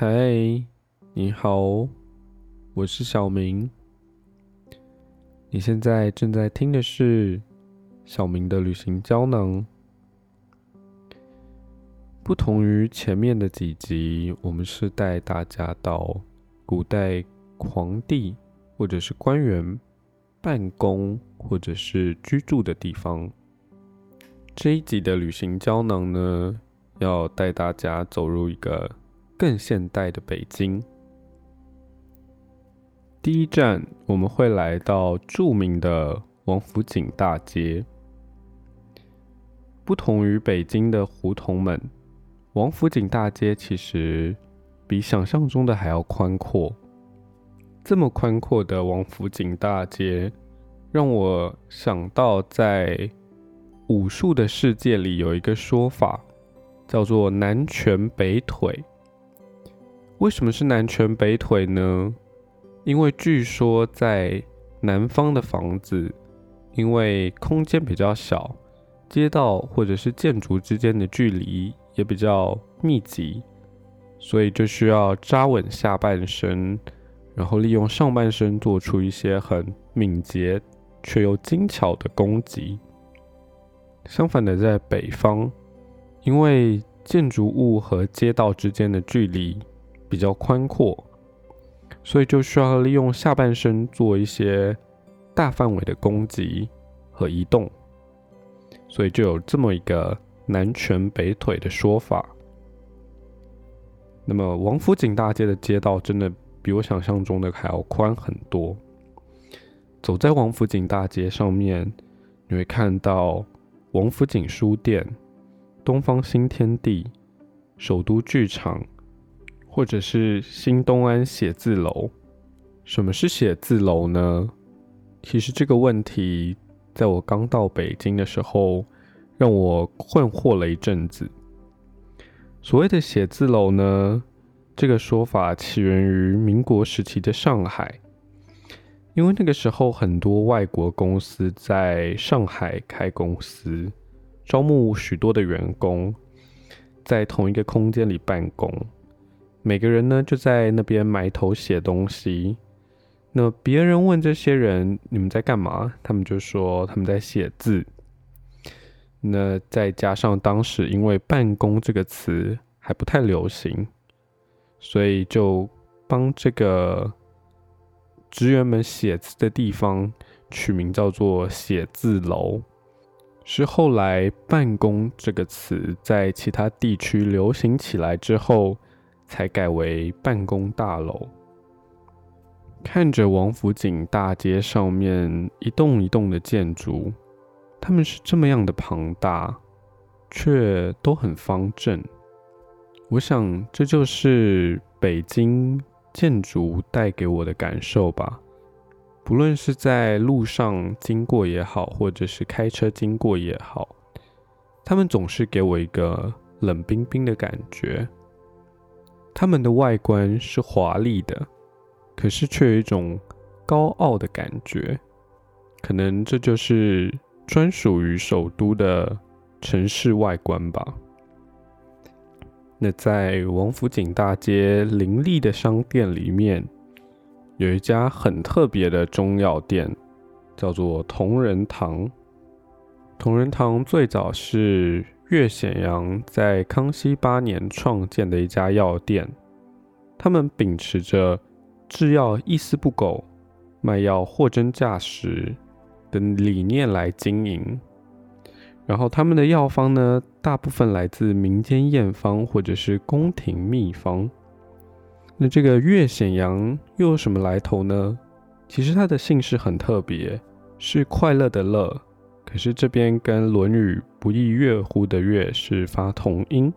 嗨，你好，我是小明。你现在正在听的是小明的旅行胶囊。不同于前面的几集，我们是带大家到古代皇帝或者是官员办公或者是居住的地方。这一集的旅行胶囊呢，要带大家走入一个更现代的北京。第一站，我们会来到著名的王府井大街。不同于北京的胡同们。王府井大街其实比想象中的还要宽阔。这么宽阔的王府井大街，让我想到在武术的世界里有一个说法，叫做“南拳北腿”。为什么是南拳北腿呢？因为据说在南方的房子，因为空间比较小，街道或者是建筑之间的距离。也比较密集，所以就需要扎稳下半身，然后利用上半身做出一些很敏捷却又精巧的攻击。相反的，在北方，因为建筑物和街道之间的距离比较宽阔，所以就需要利用下半身做一些大范围的攻击和移动，所以就有这么一个。南拳北腿的说法。那么，王府井大街的街道真的比我想象中的还要宽很多。走在王府井大街上面，你会看到王府井书店、东方新天地、首都剧场，或者是新东安写字楼。什么是写字楼呢？其实这个问题，在我刚到北京的时候。让我困惑了一阵子。所谓的写字楼呢，这个说法起源于民国时期的上海，因为那个时候很多外国公司在上海开公司，招募许多的员工，在同一个空间里办公，每个人呢就在那边埋头写东西。那别人问这些人你们在干嘛，他们就说他们在写字。那再加上当时因为“办公”这个词还不太流行，所以就帮这个职员们写字的地方取名叫做写字楼。是后来“办公”这个词在其他地区流行起来之后，才改为办公大楼。看着王府井大街上面一栋一栋的建筑。他们是这么样的庞大，却都很方正。我想，这就是北京建筑带给我的感受吧。不论是在路上经过也好，或者是开车经过也好，他们总是给我一个冷冰冰的感觉。他们的外观是华丽的，可是却有一种高傲的感觉。可能这就是。专属于首都的城市外观吧。那在王府井大街林立的商店里面，有一家很特别的中药店，叫做同仁堂。同仁堂最早是岳显阳在康熙八年创建的一家药店，他们秉持着制药一丝不苟，卖药货真价实。的理念来经营，然后他们的药方呢，大部分来自民间验方或者是宫廷秘方。那这个岳显阳又有什么来头呢？其实他的姓氏很特别，是快乐的乐，可是这边跟《论语》不亦乐乎的乐是发同音。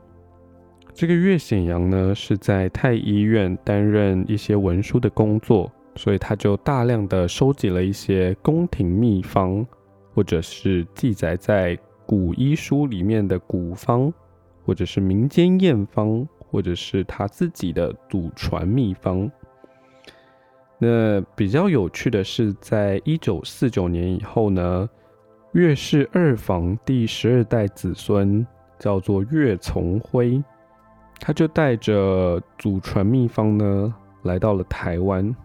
这个岳显阳呢，是在太医院担任一些文书的工作。所以他就大量的收集了一些宫廷秘方，或者是记载在古医书里面的古方，或者是民间验方，或者是他自己的祖传秘方。那比较有趣的是，在一九四九年以后呢，岳氏二房第十二代子孙叫做岳从辉，他就带着祖传秘方呢，来到了台湾。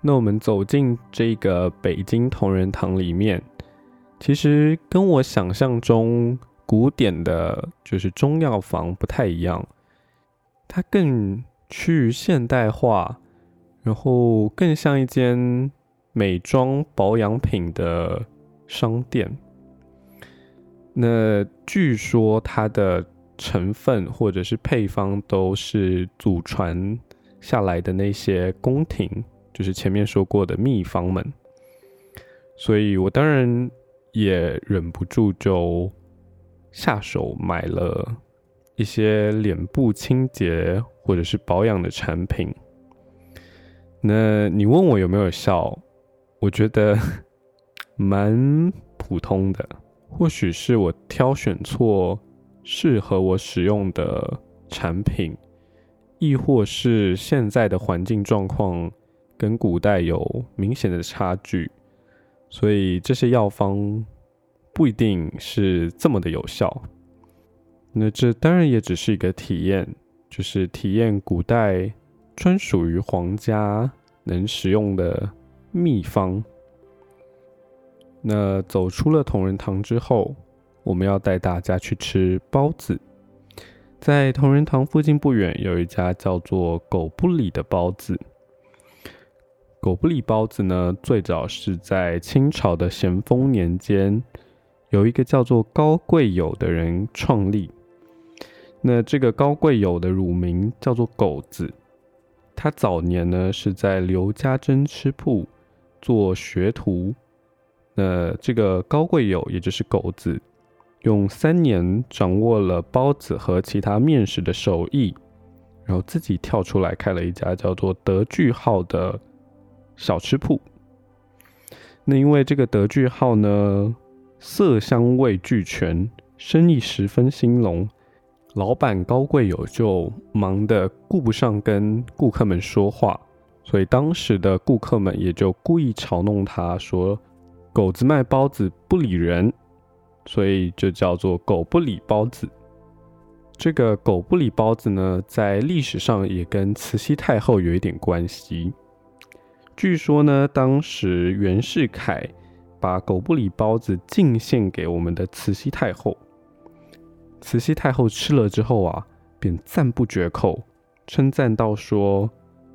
那我们走进这个北京同仁堂里面，其实跟我想象中古典的，就是中药房不太一样，它更趋于现代化，然后更像一间美妆保养品的商店。那据说它的成分或者是配方都是祖传下来的那些宫廷，就是前面说过的秘方们，所以我当然也忍不住就下手买了一些脸部清洁或者是保养的产品。那你问我有没有效？我觉得蛮普通的。或许是我挑选错适合我使用的产品，亦或是现在的环境状况跟古代有明显的差距，所以这些药方不一定是这么的有效。那这当然也只是一个体验，就是体验古代专属于皇家能使用的秘方。那走出了同仁堂之后，我们要带大家去吃包子。在同仁堂附近不远，有一家叫做“狗不理”的包子。狗不理包子呢，最早是在清朝的咸丰年间，有一个叫做高贵友的人创立。那这个高贵友的乳名叫做狗子，他早年呢是在刘家珍吃铺做学徒。那这个高贵友，也就是狗子，用三年掌握了包子和其他面食的手艺，然后自己跳出来开了一家叫做德聚号的小吃铺。那因为这个德聚号呢，色香味俱全，生意十分兴隆，老板高贵友就忙得顾不上跟顾客们说话，所以当时的顾客们也就故意嘲弄他说。狗子卖包子不理人，所以就叫做“狗不理包子”。这个“狗不理包子”呢，在历史上也跟慈禧太后有一点关系。据说呢，当时袁世凯把狗不理包子进献给我们的慈禧太后，慈禧太后吃了之后啊，便赞不绝口，称赞道说：“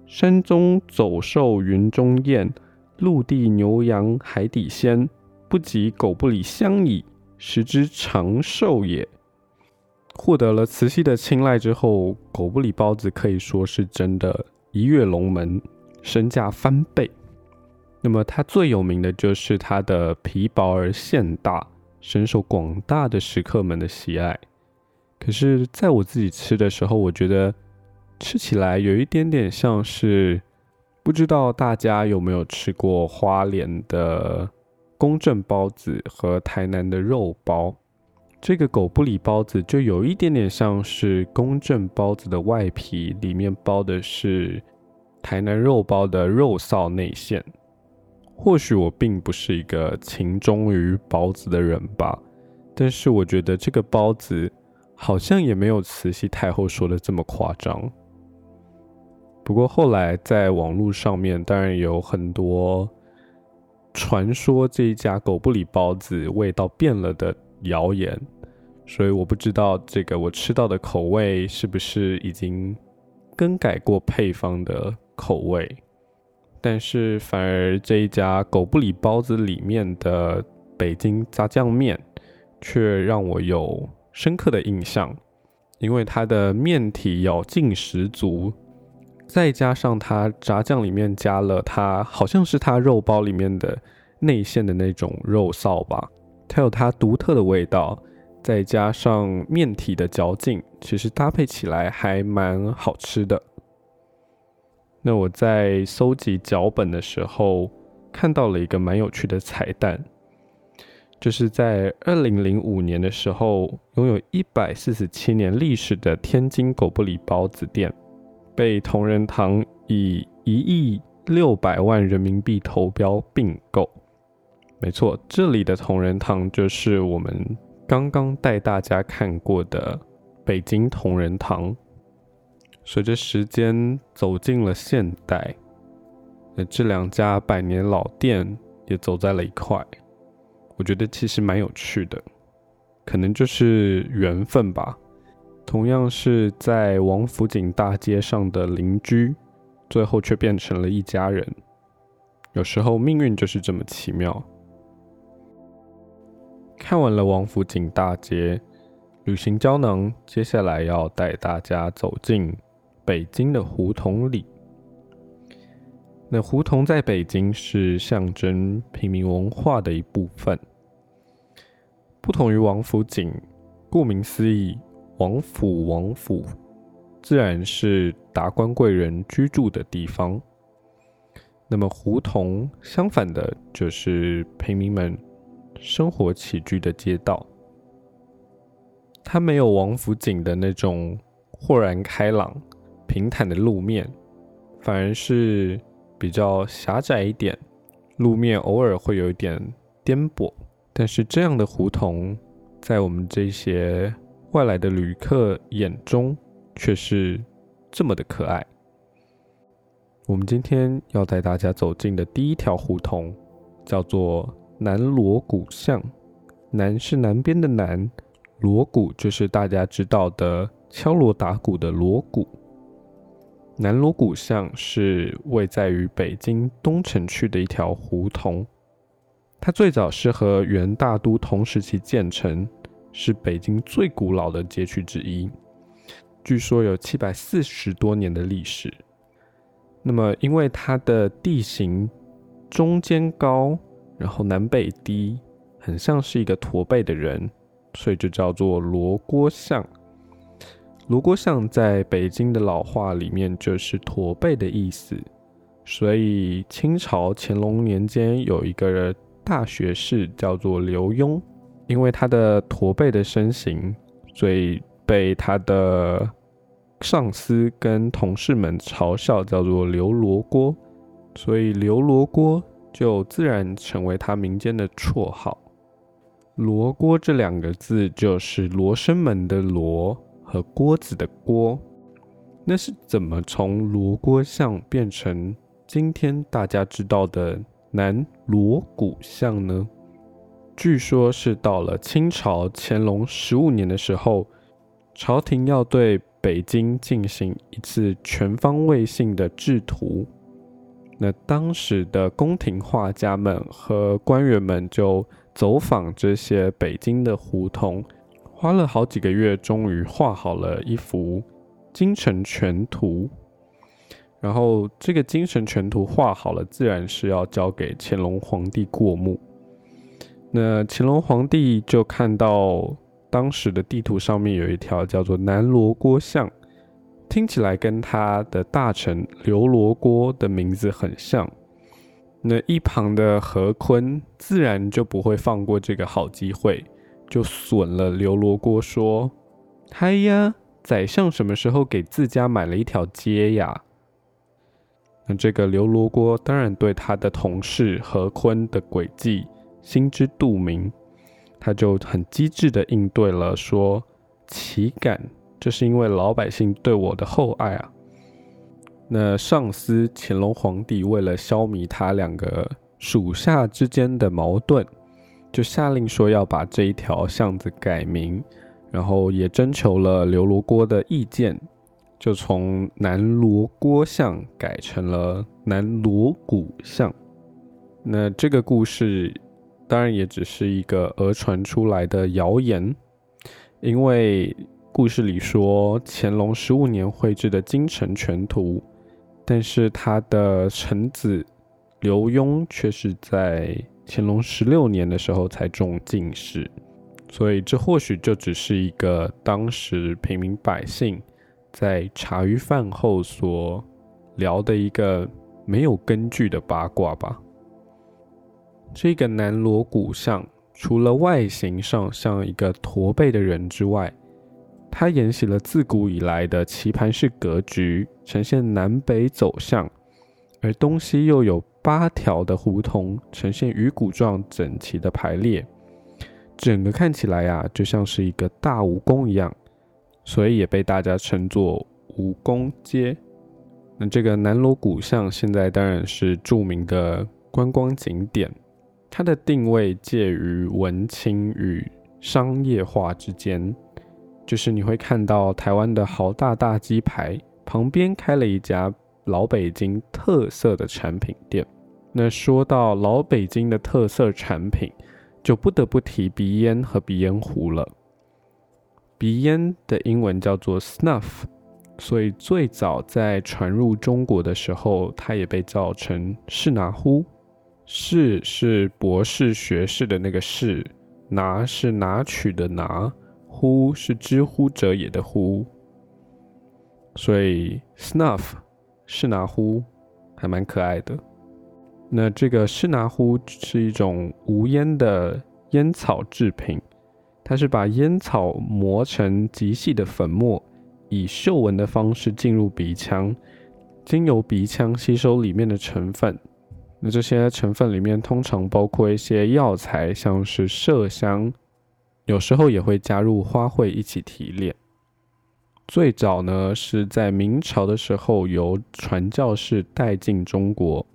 山中走兽，云中雁。”陆地牛羊海底鲜，不及狗不理香矣，食之长寿也。获得了慈禧的青睐之后，狗不理包子可以说是真的一跃龙门，身价翻倍。那么它最有名的就是它的皮薄而馅大，深受广大的食客们的喜爱。可是，在我自己吃的时候，我觉得吃起来有一点点像是。不知道大家有没有吃过花莲的公正包子和台南的肉包？这个狗不理包子就有一点点像是公正包子的外皮，里面包的是台南肉包的肉臊内馅。或许我并不是一个情忠于包子的人吧，但是我觉得这个包子好像也没有慈禧太后说的这么夸张。不过后来在网络上面，当然有很多传说这一家狗不理包子味道变了的谣言，所以我不知道这个我吃到的口味是不是已经更改过配方的口味。但是反而这一家狗不理包子里面的北京炸酱面，却让我有深刻的印象，因为它的面体咬劲十足。再加上它炸酱里面加了它，好像是它肉包里面的内馅的那种肉臊吧，它有它独特的味道，再加上面体的嚼劲，其实搭配起来还蛮好吃的。那我在搜集脚本的时候，看到了一个蛮有趣的彩蛋，就是在二零零五年的时候，拥有一百四十七年历史的天津狗不理包子店。被同仁堂以一亿六百万人民币投标并购。没错，这里的同仁堂就是我们刚刚带大家看过的北京同仁堂。随着时间走进了现代，那这两家百年老店也走在了一块。我觉得其实蛮有趣的，可能就是缘分吧。同样是在王府井大街上的邻居，最后却变成了一家人。有时候命运就是这么奇妙。看完了王府井大街，旅行胶囊接下来要带大家走进北京的胡同里。那胡同在北京是象征平民文化的一部分，不同于王府井，顾名思义。王府，王府自然是达官贵人居住的地方。那么胡同相反的，就是平民们生活起居的街道。它没有王府井的那种豁然开朗、平坦的路面，反而是比较狭窄一点，路面偶尔会有一点颠簸。但是这样的胡同，在我们这些。外来的旅客眼中却是这么的可爱。我们今天要带大家走进的第一条胡同，叫做南锣鼓巷。南是南边的南，锣鼓就是大家知道的敲锣打鼓的锣鼓。南锣鼓巷是位在于北京东城区的一条胡同，它最早是和元大都同时期建成。是北京最古老的街区之一，据说有七百四十多年的历史。那么，因为它的地形中间高，然后南北低，很像是一个驼背的人，所以就叫做罗锅巷。罗锅巷在北京的老话里面就是驼背的意思，所以清朝乾隆年间有一个大学士叫做刘墉。因为他的驼背的身形，所以被他的上司跟同事们嘲笑，叫做“刘罗锅”，所以“刘罗锅”就自然成为他民间的绰号。“罗锅”这两个字就是罗生门的“罗”和锅子的“锅”。那是怎么从罗锅巷变成今天大家知道的南锣鼓巷呢？据说，是到了清朝乾隆十五年的时候，朝廷要对北京进行一次全方位性的制图。那当时的宫廷画家们和官员们就走访这些北京的胡同，花了好几个月，终于画好了一幅京城全图。然后，这个京城全图画好了，自然是要交给乾隆皇帝过目。那乾隆皇帝就看到当时的地图上面有一条叫做南锣锅巷，听起来跟他的大臣刘罗锅的名字很像。那一旁的何坤自然就不会放过这个好机会，就损了刘罗锅说：“嗨呀，宰相什么时候给自家买了一条街呀？”那这个刘罗锅当然对他的同事何坤的诡计。心知肚明，他就很机智的应对了，说：“岂敢？这是因为老百姓对我的厚爱啊。”那上司乾隆皇帝为了消弭他两个属下之间的矛盾，就下令说要把这一条巷子改名，然后也征求了刘罗锅的意见，就从南锣锅巷改成了南锣鼓巷。那这个故事。当然也只是一个讹传出来的谣言，因为故事里说乾隆十五年绘制的京城全图，但是他的臣子刘墉却是在乾隆十六年的时候才中进士，所以这或许就只是一个当时平民百姓在茶余饭后所聊的一个没有根据的八卦吧。这个南锣鼓巷，除了外形上像一个驼背的人之外，它沿袭了自古以来的棋盘式格局，呈现南北走向，而东西又有八条的胡同，呈现鱼骨状整齐的排列，整个看起来啊，就像是一个大蜈蚣一样，所以也被大家称作蜈蚣街。那这个南锣鼓巷现在当然是著名的观光景点，它的定位介于文青与商业化之间，就是你会看到台湾的豪大大鸡排旁边开了一家老北京特色的产品店。那说到老北京的特色产品，就不得不提鼻烟和鼻烟壶了。鼻烟的英文叫做 snuff。所以最早在传入中国的时候，它也被叫成士拿呼。士是博士学士的那个士，拿是拿取的拿，呼是知乎者也的呼。所以 snuff 是拿呼还蛮可爱的。那这个是拿呼是一种无烟的烟草制品，它是把烟草磨成极细的粉末。以嗅闻的方式进入鼻腔，经由鼻腔吸收里面的成分。那这些成分里面通常包括一些药材，像是麝香，有时候也会加入花卉一起提炼。最早呢是在明朝的时候由传教士带进中国。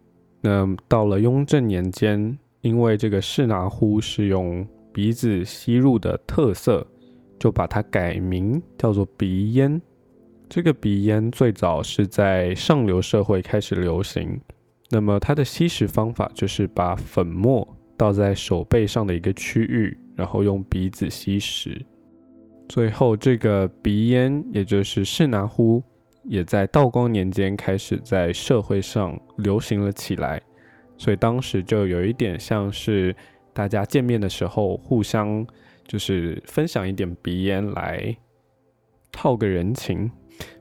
那到了雍正年间，因为这个士拿呼是用鼻子吸入的特色。就把它改名叫做鼻烟。这个鼻烟最早是在上流社会开始流行。那么它的吸食方法就是把粉末倒在手背上的一个区域，然后用鼻子吸食。最后，这个鼻烟也就是士拿呼，也在道光年间开始在社会上流行了起来。所以当时就有一点像是大家见面的时候互相。就是分享一点鼻烟来套个人情。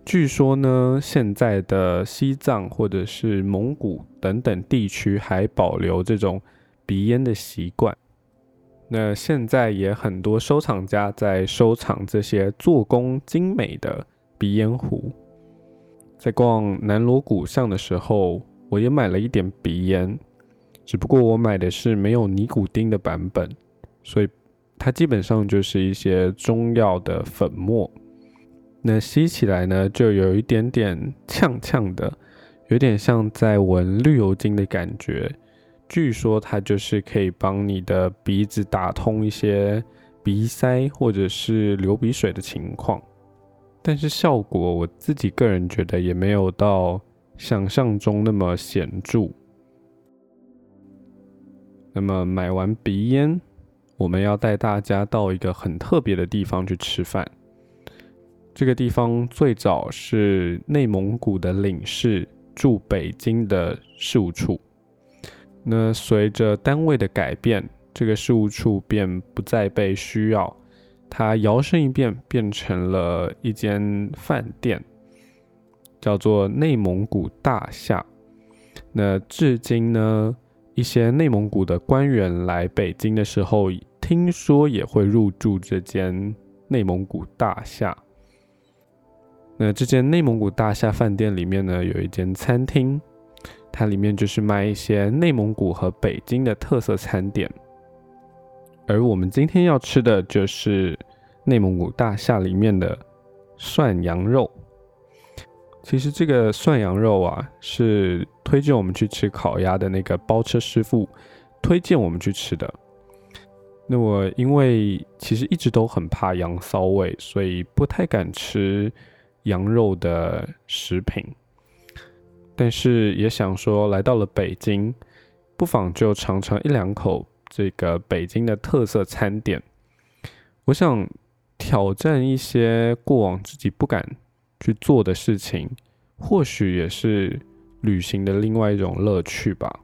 据说呢，现在的西藏或者是蒙古等等地区还保留这种鼻烟的习惯。那现在也很多收藏家在收藏这些做工精美的鼻烟壶。在逛南锣鼓巷的时候，我也买了一点鼻烟，只不过我买的是没有尼古丁的版本，所以。它基本上就是一些中药的粉末，那吸起来呢，就有一点点呛呛的，有点像在闻绿油精的感觉。据说它就是可以帮你的鼻子打通一些鼻塞或者是流鼻水的情况，但是效果我自己个人觉得也没有到想象中那么显著。那么买完鼻烟。我们要带大家到一个很特别的地方去吃饭。这个地方最早是内蒙古的领事驻北京的事务处。那随着单位的改变，这个事务处便不再被需要，它摇身一变变成了一间饭店，叫做内蒙古大厦。那至今呢？一些内蒙古的官员来北京的时候，听说也会入住这间内蒙古大厦。那这间内蒙古大厦饭店里面呢，有一间餐厅，它里面就是卖一些内蒙古和北京的特色餐点。而我们今天要吃的就是内蒙古大厦里面的涮羊肉。其实这个涮羊肉啊，是推荐我们去吃烤鸭的那个包车师傅推荐我们去吃的。那我因为其实一直都很怕羊骚味，所以不太敢吃羊肉的食品。但是也想说，来到了北京，不妨就尝尝一两口这个北京的特色餐点。我想挑战一些过往自己不敢。去做的事情，或许也是旅行的另外一种乐趣吧。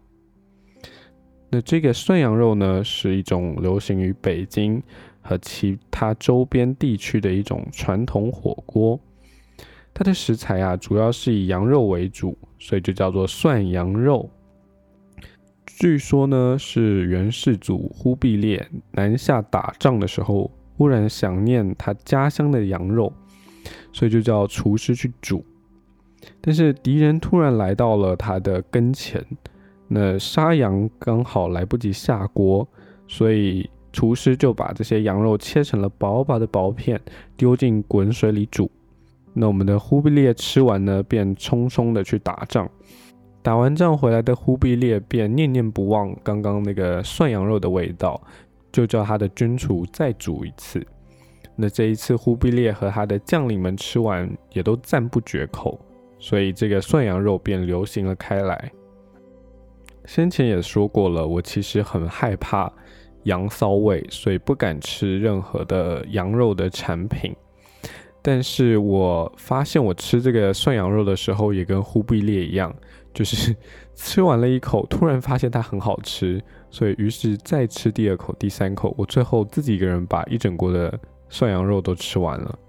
那这个涮羊肉呢，是一种流行于北京和其他周边地区的一种传统火锅。它的食材啊，主要是以羊肉为主，所以就叫做涮羊肉。据说呢，是元世祖忽必烈南下打仗的时候，忽然想念他家乡的羊肉。所以就叫厨师去煮，但是敌人突然来到了他的跟前，那杀羊刚好来不及下锅，所以厨师就把这些羊肉切成了薄薄的薄片，丢进滚水里煮。那我们的忽必烈吃完呢，便匆匆的去打仗。打完仗回来的忽必烈便念念不忘刚刚那个涮羊肉的味道，就叫他的军厨再煮一次。那这一次忽必烈和他的将领们吃完，也都赞不绝口，所以这个涮羊肉便流行了开来。先前也说过了，我其实很害怕羊骚味，所以不敢吃任何的羊肉的产品。但是我发现我吃这个涮羊肉的时候，也跟忽必烈一样。就是 吃完了一口，突然发现它很好吃，所以于是再吃第二口、第三口，我最后自己一个人把一整锅的涮羊肉都吃完了。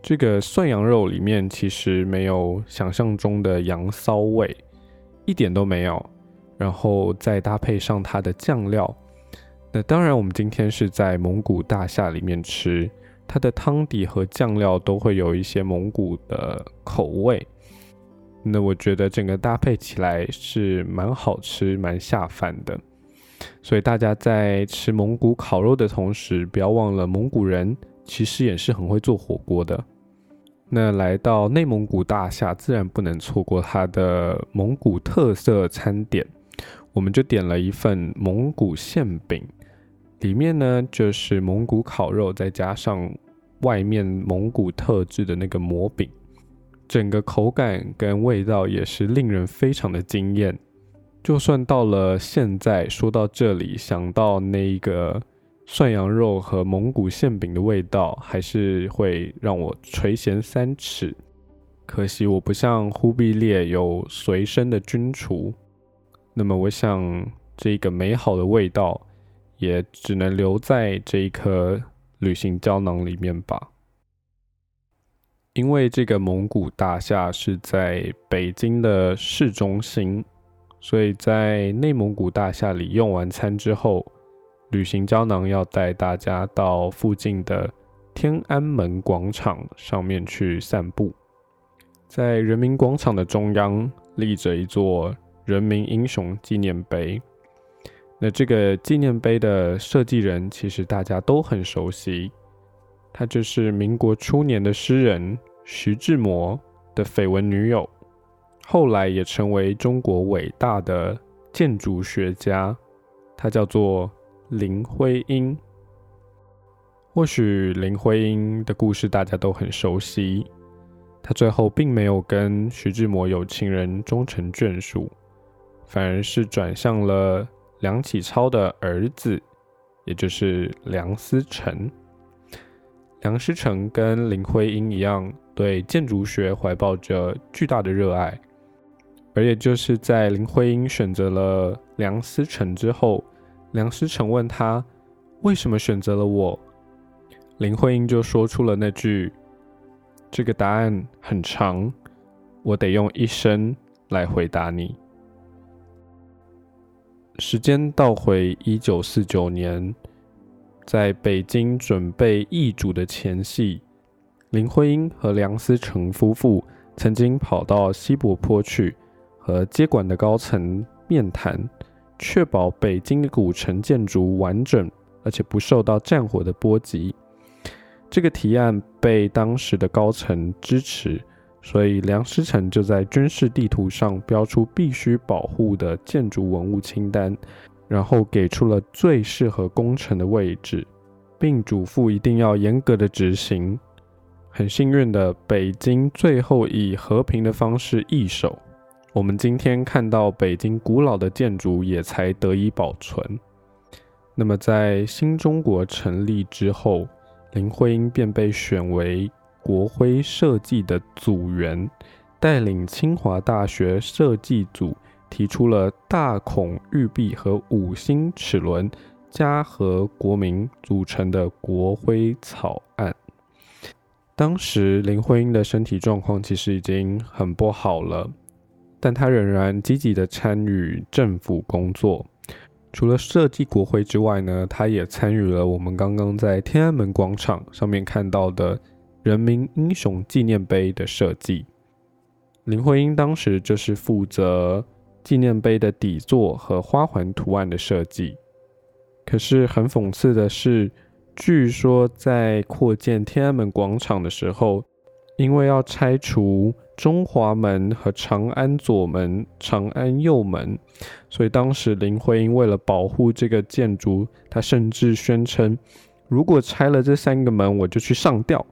这个涮羊肉里面其实没有想象中的羊骚味，一点都没有。然后再搭配上它的酱料，那当然我们今天是在蒙古大厦里面吃，它的汤底和酱料都会有一些蒙古的口味。那我觉得整个搭配起来是蛮好吃、蛮下饭的，所以大家在吃蒙古烤肉的同时，不要忘了蒙古人其实也是很会做火锅的。那来到内蒙古大厦，自然不能错过它的蒙古特色餐点，我们就点了一份蒙古馅饼，里面呢就是蒙古烤肉，再加上外面蒙古特制的那个馍饼。整个口感跟味道也是令人非常的惊艳，就算到了现在说到这里，想到那一个涮羊肉和蒙古馅饼的味道，还是会让我垂涎三尺。可惜我不像忽必烈有随身的军厨，那么我想这个美好的味道也只能留在这一颗旅行胶囊里面吧。因为这个蒙古大厦是在北京的市中心，所以在内蒙古大厦里用完餐之后，旅行胶囊要带大家到附近的天安门广场上面去散步。在人民广场的中央立着一座人民英雄纪念碑，那这个纪念碑的设计人其实大家都很熟悉。他就是民国初年的诗人徐志摩的绯闻女友，后来也成为中国伟大的建筑学家。他叫做林徽因。或许林徽因的故事大家都很熟悉，她最后并没有跟徐志摩有情人终成眷属，反而是转向了梁启超的儿子，也就是梁思成。梁思成跟林徽因一样，对建筑学怀抱着巨大的热爱。而也就是在林徽因选择了梁思成之后，梁思成问他为什么选择了我，林徽因就说出了那句：“这个答案很长，我得用一生来回答你。”时间倒回一九四九年。在北京准备易主的前夕，林徽因和梁思成夫妇曾经跑到西柏坡去和接管的高层面谈，确保北京的古城建筑完整而且不受到战火的波及。这个提案被当时的高层支持，所以梁思成就在军事地图上标出必须保护的建筑文物清单。然后给出了最适合工程的位置，并嘱咐一定要严格的执行。很幸运的，北京最后以和平的方式易手，我们今天看到北京古老的建筑也才得以保存。那么，在新中国成立之后，林徽因便被选为国徽设计的组员，带领清华大学设计组。提出了大孔玉璧和五星齿轮加和国民组成的国徽草案。当时林徽因的身体状况其实已经很不好了，但她仍然积极的参与政府工作。除了设计国徽之外呢，她也参与了我们刚刚在天安门广场上面看到的人民英雄纪念碑的设计。林徽因当时就是负责。纪念碑的底座和花环图案的设计，可是很讽刺的是，据说在扩建天安门广场的时候，因为要拆除中华门和长安左门、长安右门，所以当时林徽因为了保护这个建筑，她甚至宣称，如果拆了这三个门，我就去上吊。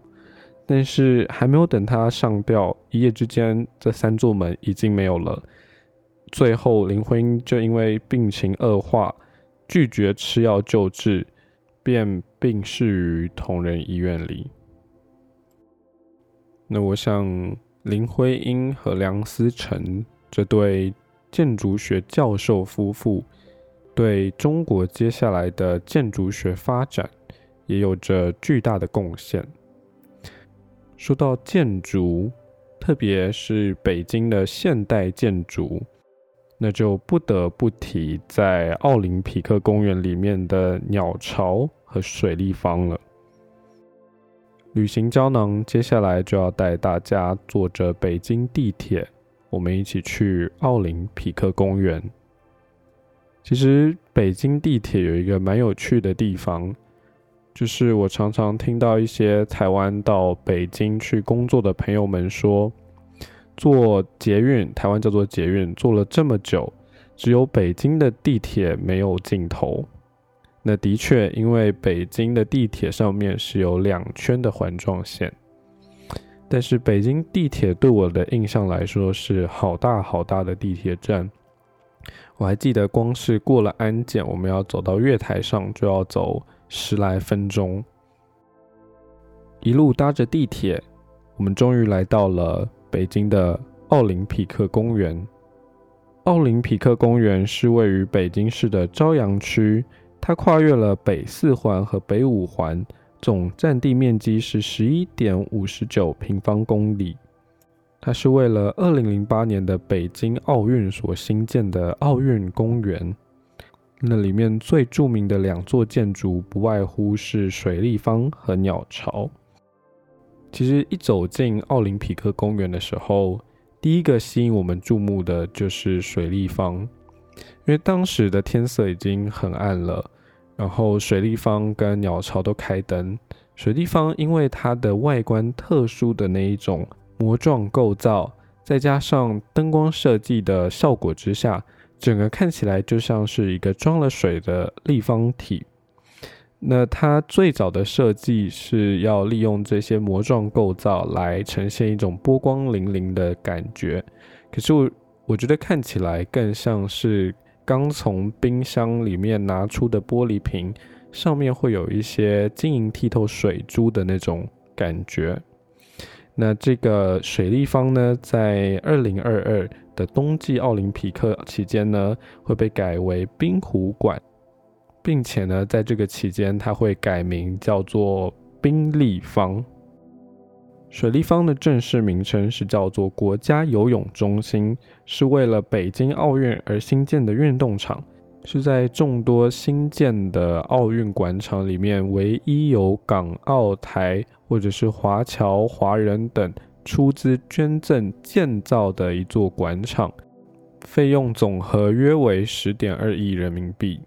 但是还没有等他上吊，一夜之间，这三座门已经没有了。最后，林徽因就因为病情恶化，拒绝吃药救治，便病逝于同仁医院里。那我想，林徽因和梁思成这对建筑学教授夫妇，对中国接下来的建筑学发展也有着巨大的贡献。说到建筑，特别是北京的现代建筑，那就不得不提在奥林匹克公园里面的鸟巢和水立方了。旅行胶囊接下来就要带大家坐着北京地铁，我们一起去奥林匹克公园。其实北京地铁有一个蛮有趣的地方，就是我常常听到一些台湾到北京去工作的朋友们说，坐捷运，台湾叫做捷运，坐了这么久，只有北京的地铁没有尽头。那的确，因为北京的地铁上面是有两圈的环状线，但是北京地铁对我的印象来说是好大好大的地铁站。我还记得，光是过了安检，我们要走到月台上就要走十来分钟。一路搭着地铁，我们终于来到了北京的奥林匹克公园。奥林匹克公园是位于北京市的朝阳区。它跨越了北四环和北五环，总占地面积是十一点五十九平方公里。它是为了二零零八年的北京奥运所兴建的奥运公园。那里面最著名的两座建筑，不外乎是水立方和鸟巢。其实一走进奥林匹克公园的时候，第一个吸引我们注目的就是水立方。因为当时的天色已经很暗了，然后水立方跟鸟巢都开灯。水立方因为它的外观特殊的那一种膜状构造，再加上灯光设计的效果之下，整个看起来就像是一个装了水的立方体。那它最早的设计是要利用这些膜状构造来呈现一种波光粼粼的感觉，可是我。我觉得看起来更像是刚从冰箱里面拿出的玻璃瓶，上面会有一些晶莹剔透水珠的那种感觉。那这个水立方呢，在二零二二的冬季奥林匹克期间呢，会被改为冰壶馆，并且呢，在这个期间它会改名叫做冰立方。水立方的正式名称是叫做国家游泳中心，是为了北京奥运而新建的运动场，是在众多新建的奥运馆场里面唯一有港澳台或者是华侨华人等出资捐赠建造的一座广场，费用总和约为十点二亿人民币。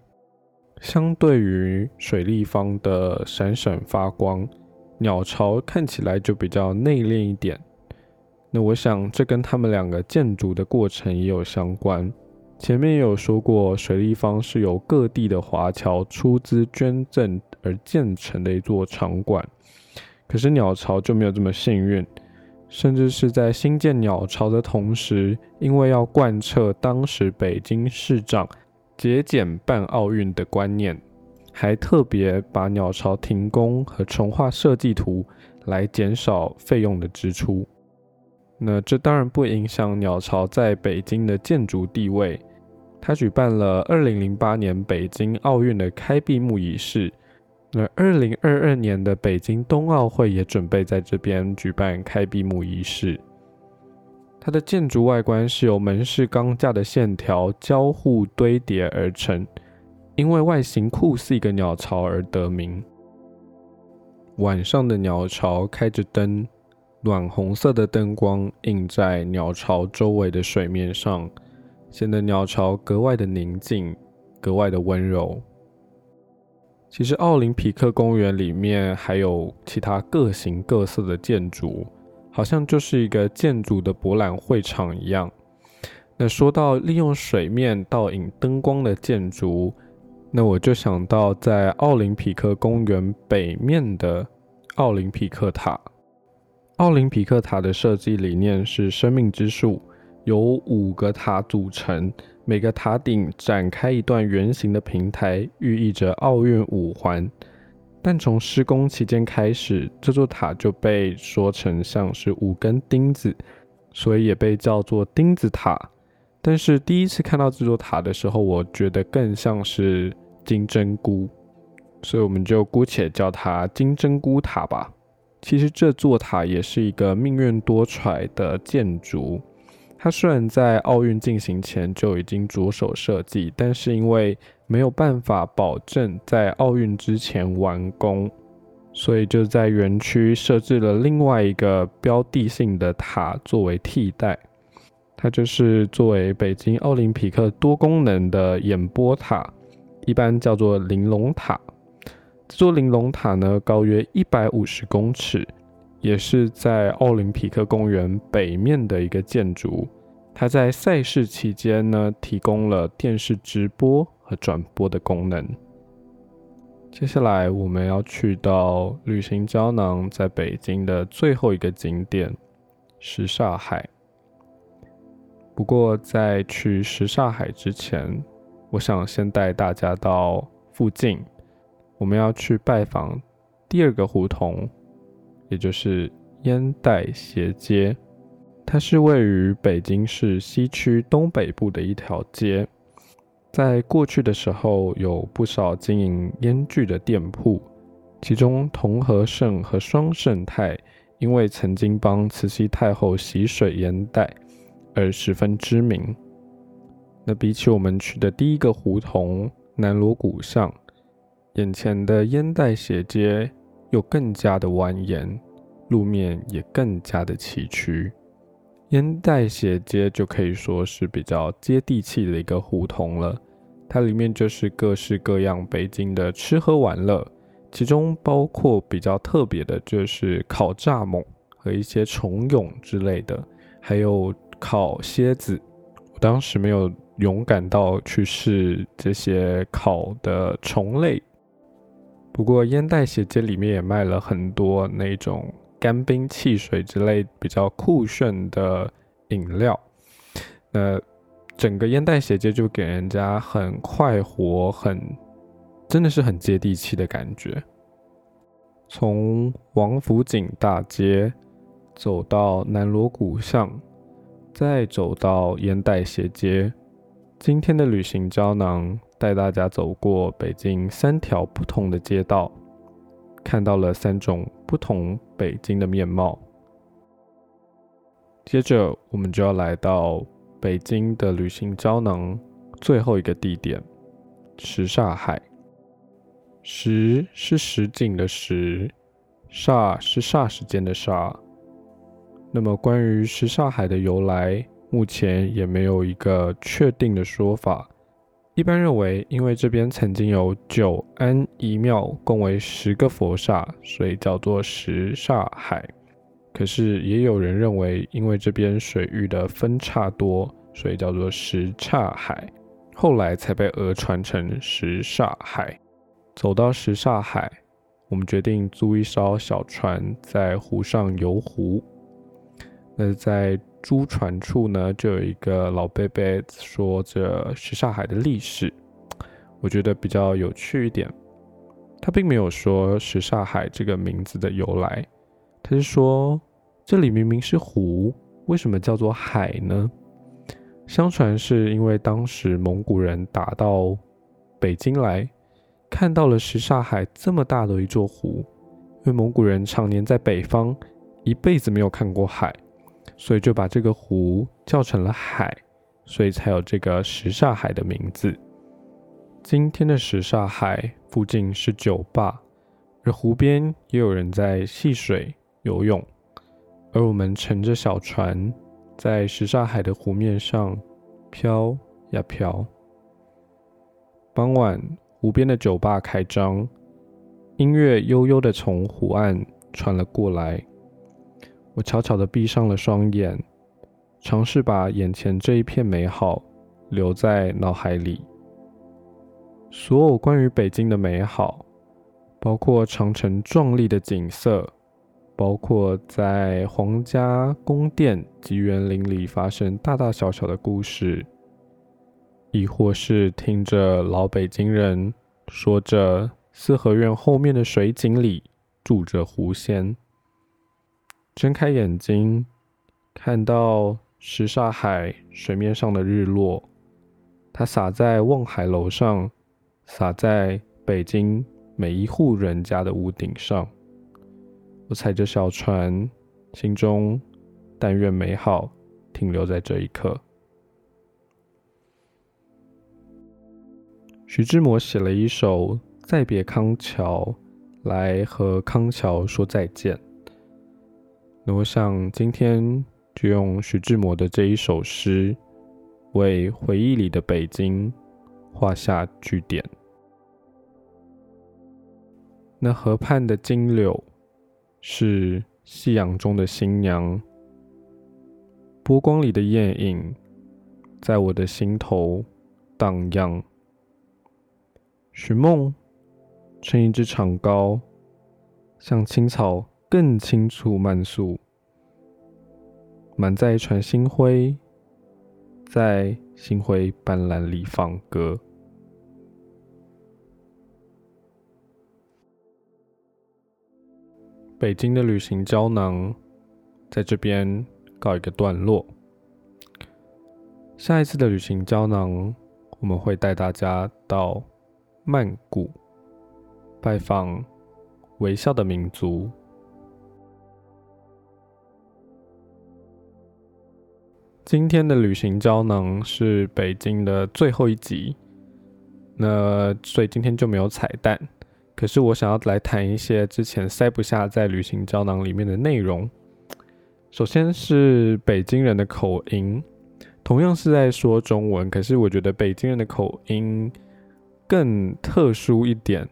相对于水立方的闪闪发光。鸟巢看起来就比较内敛一点，那我想这跟他们两个建筑的过程也有相关。前面有说过，水立方是由各地的华侨出资捐赠而建成的一座场馆，可是鸟巢就没有这么幸运，甚至是在新建鸟巢的同时，因为要贯彻当时北京市长节俭办奥运的观念。还特别把鸟巢停工和重画设计图，来减少费用的支出。那这当然不影响鸟巢在北京的建筑地位。他举办了2008年北京奥运的开闭幕仪式，那2022年的北京冬奥会也准备在这边举办开闭幕仪式。它的建筑外观是由门式钢架的线条交互堆叠而成。因为外形酷似一个鸟巢而得名。晚上的鸟巢开着灯，暖红色的灯光映在鸟巢周围的水面上，显得鸟巢格外的宁静，格外的温柔。其实，奥林匹克公园里面还有其他各形各色的建筑，好像就是一个建筑的博览会场一样。那说到利用水面倒影灯光的建筑，那我就想到在奥林匹克公园北面的奥林匹克塔。奥林匹克塔的设计理念是生命之树，由五个塔组成，每个塔顶展开一段圆形的平台，寓意着奥运五环。但从施工期间开始，这座塔就被说成像是五根钉子，所以也被叫做钉子塔。但是第一次看到这座塔的时候，我觉得更像是金针菇，所以我们就姑且叫它金针菇塔吧。其实这座塔也是一个命运多舛的建筑。它虽然在奥运进行前就已经着手设计，但是因为没有办法保证在奥运之前完工，所以就在园区设置了另外一个标的性的塔作为替代。它就是作为北京奥林匹克多功能的演播塔，一般叫做玲珑塔。这座玲珑塔呢，高约一百五十公尺，也是在奥林匹克公园北面的一个建筑。它在赛事期间呢，提供了电视直播和转播的功能。接下来我们要去到旅行胶囊在北京的最后一个景点——什刹海。不过在去什刹海之前，我想先带大家到附近。我们要去拜访第二个胡同，也就是烟袋斜街。它是位于北京市西区东北部的一条街。在过去的时候，有不少经营烟具的店铺，其中同和盛和双盛泰因为曾经帮慈禧太后洗水烟袋而十分知名。那比起我们去的第一个胡同南锣鼓巷。眼前的烟袋斜街又更加的蜿蜒，路面也更加的崎岖。烟袋斜街就可以说是比较接地气的一个胡同了，它里面就是各式各样北京的吃喝玩乐，其中包括比较特别的就是烤蚱蜢和一些虫蛹之类的，还有烤蝎子。我当时没有勇敢到去试这些烤的虫类。不过烟袋斜街里面也卖了很多那种干冰汽水之类比较酷炫的饮料，那整个烟袋斜街就给人家很快活、很真的是很接地气的感觉。从王府井大街走到南锣鼓巷，再走到烟袋斜街，今天的旅行胶囊。带大家走过北京三条不同的街道，看到了三种不同北京的面貌。接着，我们就要来到北京的旅行胶囊最后一个地点——什刹海。什是实景的什，刹是霎时间的刹。那么，关于什刹海的由来，目前也没有一个确定的说法。一般认为，因为这边曾经有九安一庙，共为十个佛刹，所以叫做什刹海。可是也有人认为，因为这边水域的分叉多，所以叫做什刹海。后来才被讹传成什刹海。走到什刹海，我们决定租一艘小船在湖上游湖。那在租船处呢，就有一个老伯伯说着什刹海的历史，我觉得比较有趣一点。他并没有说什刹海这个名字的由来，他是说这里明明是湖，为什么叫做海呢？相传是因为当时蒙古人打到北京来，看到了什刹海这么大的一座湖，因为蒙古人常年在北方，一辈子没有看过海。所以就把这个湖叫成了海，所以才有这个什刹海的名字。今天的什刹海附近是酒吧，而湖边也有人在戏水游泳。而我们乘着小船在什刹海的湖面上飘呀飘。傍晚，湖边的酒吧开张，音乐悠悠的从湖岸传了过来。我悄悄的闭上了双眼，尝试把眼前这一片美好留在脑海里。所有关于北京的美好，包括长城壮丽的景色，包括在皇家宫殿及园林里发生大大小小的故事，亦或是听着老北京人说着四合院后面的水井里住着狐仙。睁开眼睛，看到什刹海水面上的日落，它洒在望海楼上，洒在北京每一户人家的屋顶上。我踩着小船，心中但愿美好停留在这一刻。徐志摩写了一首《再别康桥》，来和康桥说再见。那我想今天就用徐志摩的这一首诗，为回忆里的北京画下句点。那河畔的金柳是夕阳中的新娘，波光里的艳影在我的心头荡漾。寻梦撑一支长篙，像青草。更清楚慢速，满载船星辉，在星辉斑斓里放歌。北京的旅行胶囊在这边告一个段落。下一次的旅行胶囊，我们会带大家到曼谷拜访微笑的民族。今天的旅行胶囊是北京的最后一集，那所以今天就没有彩蛋。可是我想要来谈一些之前塞不下在旅行胶囊里面的内容。首先是北京人的口音，同样是在说中文，可是我觉得北京人的口音更特殊一点，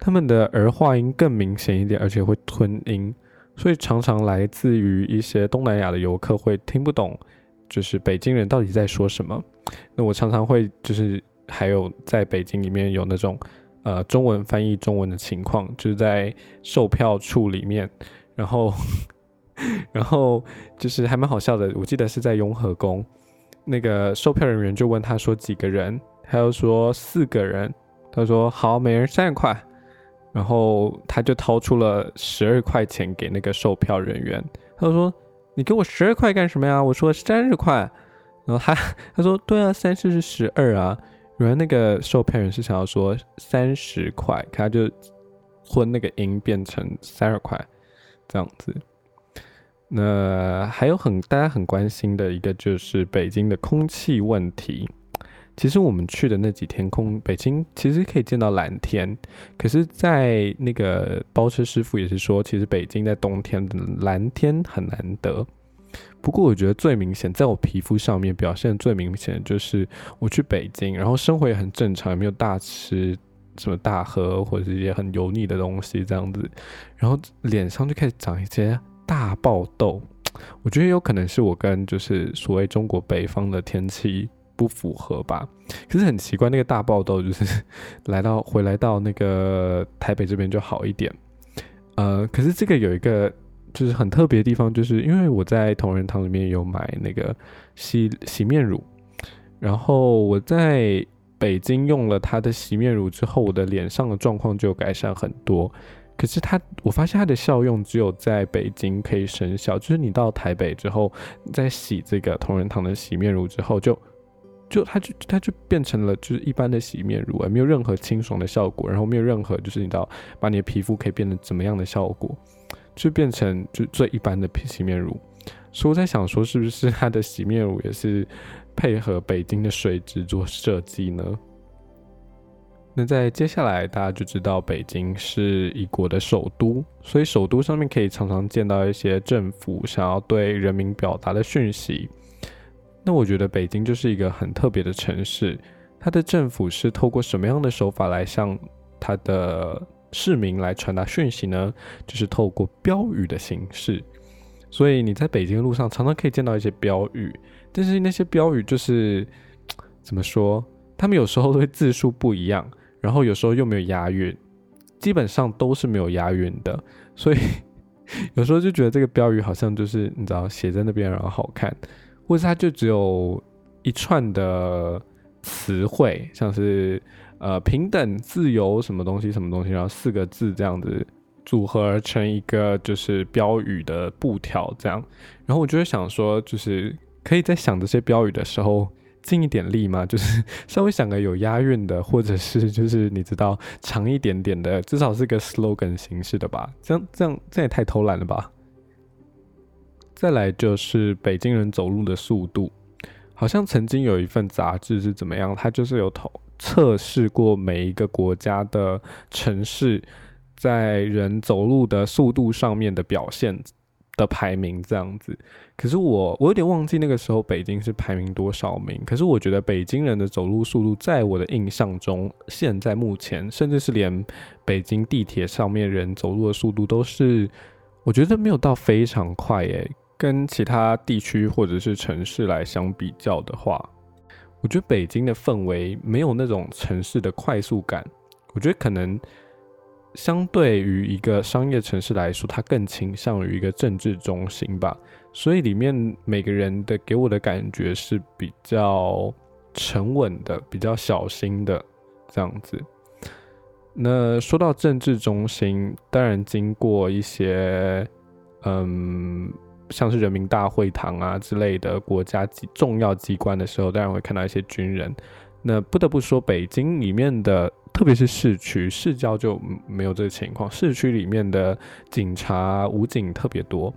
他们的儿化音更明显一点，而且会吞音，所以常常来自于一些东南亚的游客会听不懂。就是北京人到底在说什么？那我常常会就是还有在北京里面有那种呃中文翻译中文的情况，就是在售票处里面，然后 然后就是还蛮好笑的。我记得是在雍和宫，那个售票人员就问他说几个人，他又说四个人，他说好，每人三十块，然后他就掏出了十二块钱给那个售票人员，他说。你给我十二块干什么呀？我说三十块，然后他他说对啊，三十是十二啊。原来那个售票员是想要说三十块，他就混那个音变成三十块这样子。那还有很大家很关心的一个就是北京的空气问题。其实我们去的那几天空，北京其实可以见到蓝天，可是，在那个包车师傅也是说，其实北京在冬天的蓝天很难得。不过，我觉得最明显，在我皮肤上面表现最明显的就是我去北京，然后生活也很正常，也没有大吃什么大喝或者是一些很油腻的东西这样子，然后脸上就开始长一些大爆痘。我觉得有可能是我跟就是所谓中国北方的天气。不符合吧？可是很奇怪，那个大爆痘就是 来到回来到那个台北这边就好一点。呃，可是这个有一个就是很特别的地方，就是因为我在同仁堂里面有买那个洗洗面乳，然后我在北京用了它的洗面乳之后，我的脸上的状况就改善很多。可是它，我发现它的效用只有在北京可以生效，就是你到台北之后，在洗这个同仁堂的洗面乳之后就。就它就它就变成了就是一般的洗面乳啊，没有任何清爽的效果，然后没有任何就是你知道把你的皮肤可以变得怎么样的效果，就变成就最一般的洗面乳。所以我在想说，是不是它的洗面乳也是配合北京的水质做设计呢？那在接下来大家就知道北京是一国的首都，所以首都上面可以常常见到一些政府想要对人民表达的讯息。那我觉得北京就是一个很特别的城市，它的政府是透过什么样的手法来向它的市民来传达讯息呢？就是透过标语的形式。所以你在北京路上常常可以见到一些标语，但是那些标语就是怎么说？他们有时候会字数不一样，然后有时候又没有押韵，基本上都是没有押韵的。所以 有时候就觉得这个标语好像就是你知道写在那边然后好看，或者它就只有一串的词汇，像是呃平等、自由什么东西什么东西，然后四个字这样子。组合而成一个就是标语的布条，这样，然后我就会想说，就是可以在想这些标语的时候尽一点力吗？就是稍微想个有押韵的，或者是就是你知道长一点点的，至少是个 slogan 形式的吧？这样这样这也太偷懒了吧？再来就是北京人走路的速度，好像曾经有一份杂志是怎么样，它就是有投测试过每一个国家的城市。在人走路的速度上面的表现的排名这样子，可是我我有点忘记那个时候北京是排名多少名。可是我觉得北京人的走路速度，在我的印象中，现在目前，甚至是连北京地铁上面人走路的速度，都是我觉得没有到非常快诶。跟其他地区或者是城市来相比较的话，我觉得北京的氛围没有那种城市的快速感。我觉得可能。相对于一个商业城市来说，它更倾向于一个政治中心吧，所以里面每个人的给我的感觉是比较沉稳的，比较小心的这样子。那说到政治中心，当然经过一些嗯，像是人民大会堂啊之类的国家级重要机关的时候，当然会看到一些军人。那不得不说，北京里面的。特别是市区，市郊就没有这个情况。市区里面的警察、武警特别多，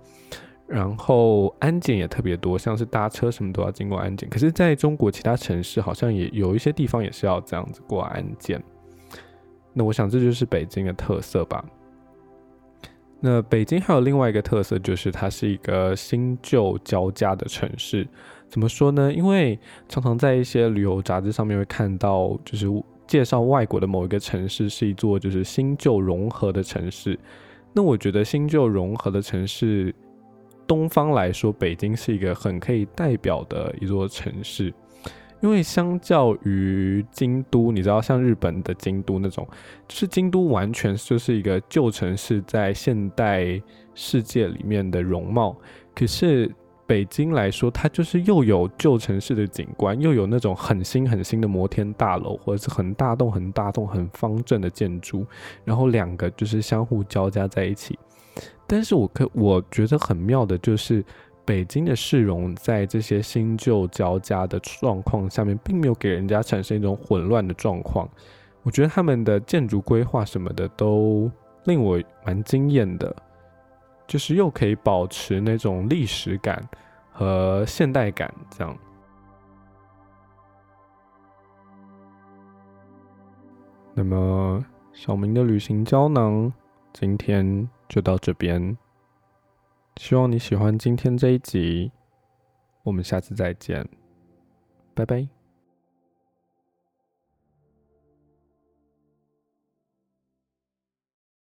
然后安检也特别多，像是搭车什么都要经过安检。可是，在中国其他城市，好像也有一些地方也是要这样子过安检。那我想这就是北京的特色吧。那北京还有另外一个特色，就是它是一个新旧交加的城市。怎么说呢？因为常常在一些旅游杂志上面会看到，就是。介绍外国的某一个城市是一座就是新旧融合的城市，那我觉得新旧融合的城市，东方来说，北京是一个很可以代表的一座城市，因为相较于京都，你知道像日本的京都那种，就是京都完全就是一个旧城市在现代世界里面的容貌，可是。北京来说，它就是又有旧城市的景观，又有那种很新很新的摩天大楼，或者是很大栋很大栋很方正的建筑，然后两个就是相互交加在一起。但是我可我觉得很妙的就是，北京的市容在这些新旧交加的状况下面，并没有给人家产生一种混乱的状况。我觉得他们的建筑规划什么的都令我蛮惊艳的。就是又可以保持那种历史感和现代感，这样。那么小明的旅行胶囊今天就到这边，希望你喜欢今天这一集，我们下次再见，拜拜。